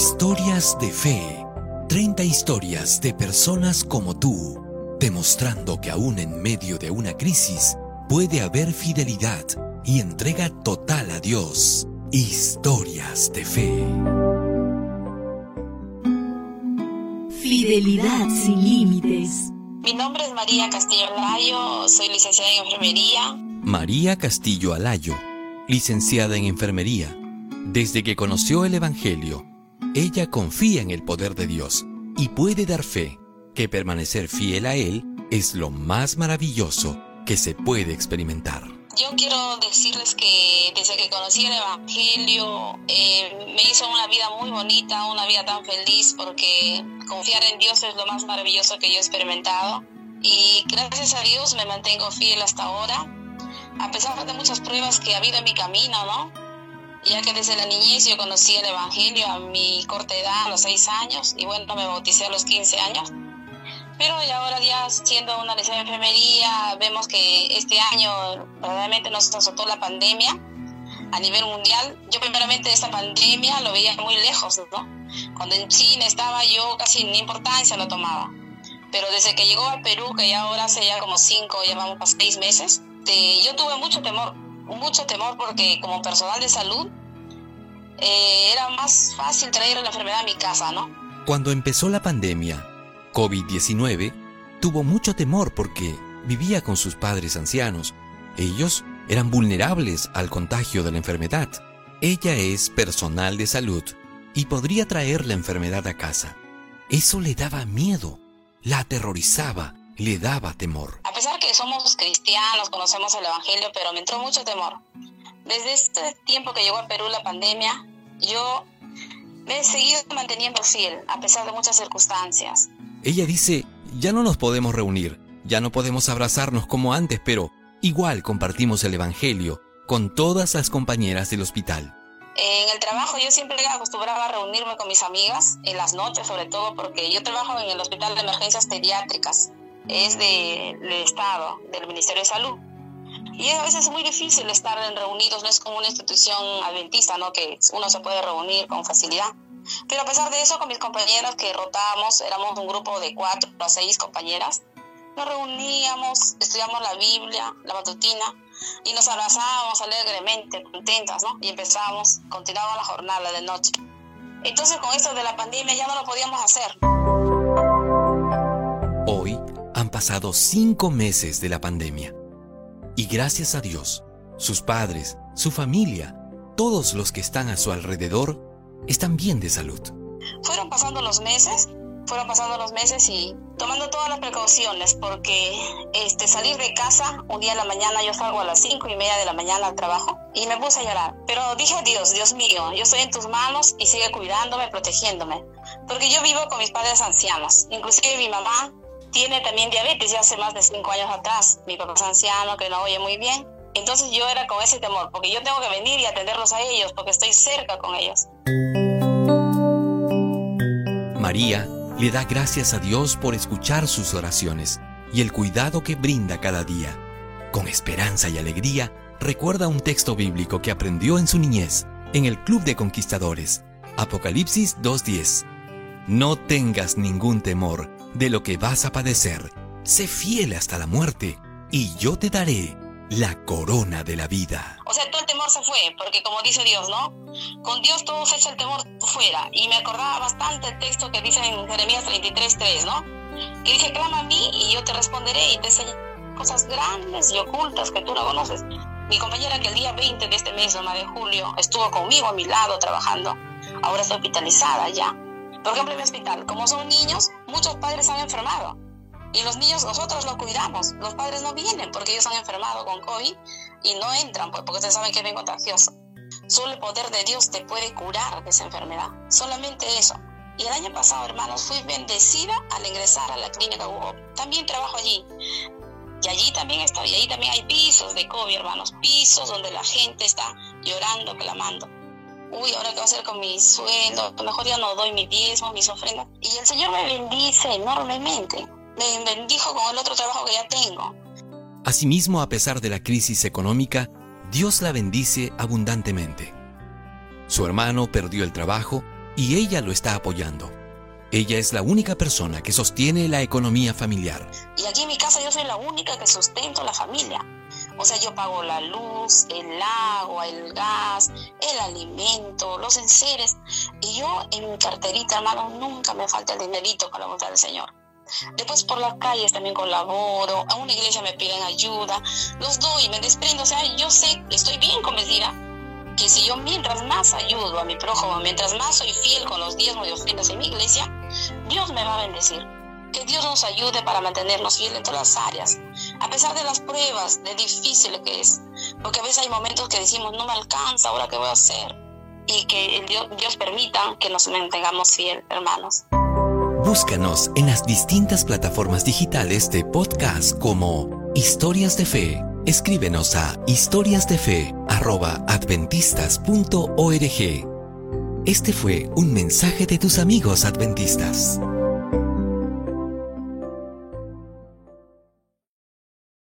Historias de fe. 30 historias de personas como tú, demostrando que aún en medio de una crisis puede haber fidelidad y entrega total a Dios. Historias de fe. Fidelidad sin límites. Mi nombre es María Castillo Alayo, soy licenciada en enfermería. María Castillo Alayo, licenciada en enfermería. Desde que conoció el Evangelio, ella confía en el poder de Dios y puede dar fe que permanecer fiel a Él es lo más maravilloso que se puede experimentar. Yo quiero decirles que desde que conocí el Evangelio eh, me hizo una vida muy bonita, una vida tan feliz porque confiar en Dios es lo más maravilloso que yo he experimentado y gracias a Dios me mantengo fiel hasta ahora, a pesar de muchas pruebas que ha habido en mi camino, ¿no? Ya que desde la niñez yo conocí el Evangelio a mi corta edad, a los 6 años, y bueno, me bauticé a los 15 años. Pero ahora ya siendo una licenciada de enfermería, vemos que este año verdaderamente nos azotó la pandemia a nivel mundial. Yo primeramente esta pandemia lo veía muy lejos, ¿no? Cuando en China estaba yo casi ni importancia lo tomaba. Pero desde que llegó al Perú, que ya ahora hace ya como 5, ya vamos para 6 meses, yo tuve mucho temor mucho temor porque como personal de salud eh, era más fácil traer la enfermedad a mi casa, ¿no? Cuando empezó la pandemia, COVID-19, tuvo mucho temor porque vivía con sus padres ancianos. Ellos eran vulnerables al contagio de la enfermedad. Ella es personal de salud y podría traer la enfermedad a casa. Eso le daba miedo, la aterrorizaba le daba temor. A pesar que somos cristianos, conocemos el Evangelio, pero me entró mucho temor. Desde este tiempo que llegó a Perú la pandemia, yo me he seguido manteniendo fiel, a pesar de muchas circunstancias. Ella dice, ya no nos podemos reunir, ya no podemos abrazarnos como antes, pero igual compartimos el Evangelio con todas las compañeras del hospital. En el trabajo yo siempre acostumbraba a reunirme con mis amigas, en las noches sobre todo, porque yo trabajo en el Hospital de Emergencias Pediátricas es del Estado, del Ministerio de Salud. Y a veces es muy difícil estar reunidos, no es como una institución adventista, ¿no? Que uno se puede reunir con facilidad. Pero a pesar de eso, con mis compañeras que rotábamos, éramos un grupo de cuatro o seis compañeras, nos reuníamos, estudiamos la Biblia, la matutina, y nos abrazábamos alegremente, contentas, ¿no? Y empezábamos, continuaba la jornada de noche. Entonces, con esto de la pandemia ya no lo podíamos hacer. Hoy, pasado cinco meses de la pandemia. Y gracias a Dios, sus padres, su familia, todos los que están a su alrededor, están bien de salud. Fueron pasando los meses, fueron pasando los meses y tomando todas las precauciones, porque este, salir de casa, un día en la mañana yo salgo a las cinco y media de la mañana al trabajo y me puse a llorar. Pero dije a Dios, Dios mío, yo estoy en tus manos y sigue cuidándome, protegiéndome. Porque yo vivo con mis padres ancianos, inclusive mi mamá tiene también diabetes ya hace más de cinco años atrás. Mi papá es anciano, que no oye muy bien. Entonces yo era con ese temor, porque yo tengo que venir y atenderlos a ellos, porque estoy cerca con ellos. María le da gracias a Dios por escuchar sus oraciones y el cuidado que brinda cada día. Con esperanza y alegría, recuerda un texto bíblico que aprendió en su niñez, en el Club de Conquistadores, Apocalipsis 2.10. No tengas ningún temor de lo que vas a padecer. Sé fiel hasta la muerte y yo te daré la corona de la vida. O sea, todo el temor se fue, porque como dice Dios, ¿no? Con Dios todo se echa el temor fuera. Y me acordaba bastante el texto que dice en Jeremías 33.3, ¿no? Que dice, clama a mí y yo te responderé y te enseñaré cosas grandes y ocultas que tú no conoces. Mi compañera que el día 20 de este mes, de julio, estuvo conmigo a mi lado trabajando, ahora está hospitalizada ya por ejemplo, en mi hospital, como son niños, muchos padres han enfermado. Y los niños nosotros los cuidamos. Los padres no vienen porque ellos han enfermado con COVID y no entran pues, porque ustedes saben que es bien contagioso. Solo el poder de Dios te puede curar de esa enfermedad. Solamente eso. Y el año pasado, hermanos, fui bendecida al ingresar a la clínica Hugo. También trabajo allí. Y allí también estoy. Y allí también hay pisos de COVID, hermanos. Pisos donde la gente está llorando, clamando uy, ahora qué va a hacer con mi sueldo, a lo mejor ya no doy mi diezmo, mis ofrendas. Y el Señor me bendice enormemente, me bendijo con el otro trabajo que ya tengo. Asimismo, a pesar de la crisis económica, Dios la bendice abundantemente. Su hermano perdió el trabajo y ella lo está apoyando. Ella es la única persona que sostiene la economía familiar. Y aquí en mi casa yo soy la única que sustento la familia. O sea, yo pago la luz, el agua, el gas, el alimento, los enseres. Y yo en mi carterita, hermano, nunca me falta el dinerito para la voluntad del Señor. Después por las calles también colaboro, a una iglesia me piden ayuda, los doy, me desprendo. O sea, yo sé, estoy bien convencida que si yo mientras más ayudo a mi prójimo, mientras más soy fiel con los diezmos y ofrendas en mi iglesia, Dios me va a bendecir. Que Dios nos ayude para mantenernos fieles en todas las áreas, a pesar de las pruebas, de difícil que es. Porque a veces hay momentos que decimos, no me alcanza, ahora qué voy a hacer. Y que Dios, Dios permita que nos mantengamos fieles, hermanos. Búscanos en las distintas plataformas digitales de podcast como Historias de Fe. Escríbenos a historiasdefe.adventistas.org. Este fue un mensaje de tus amigos adventistas.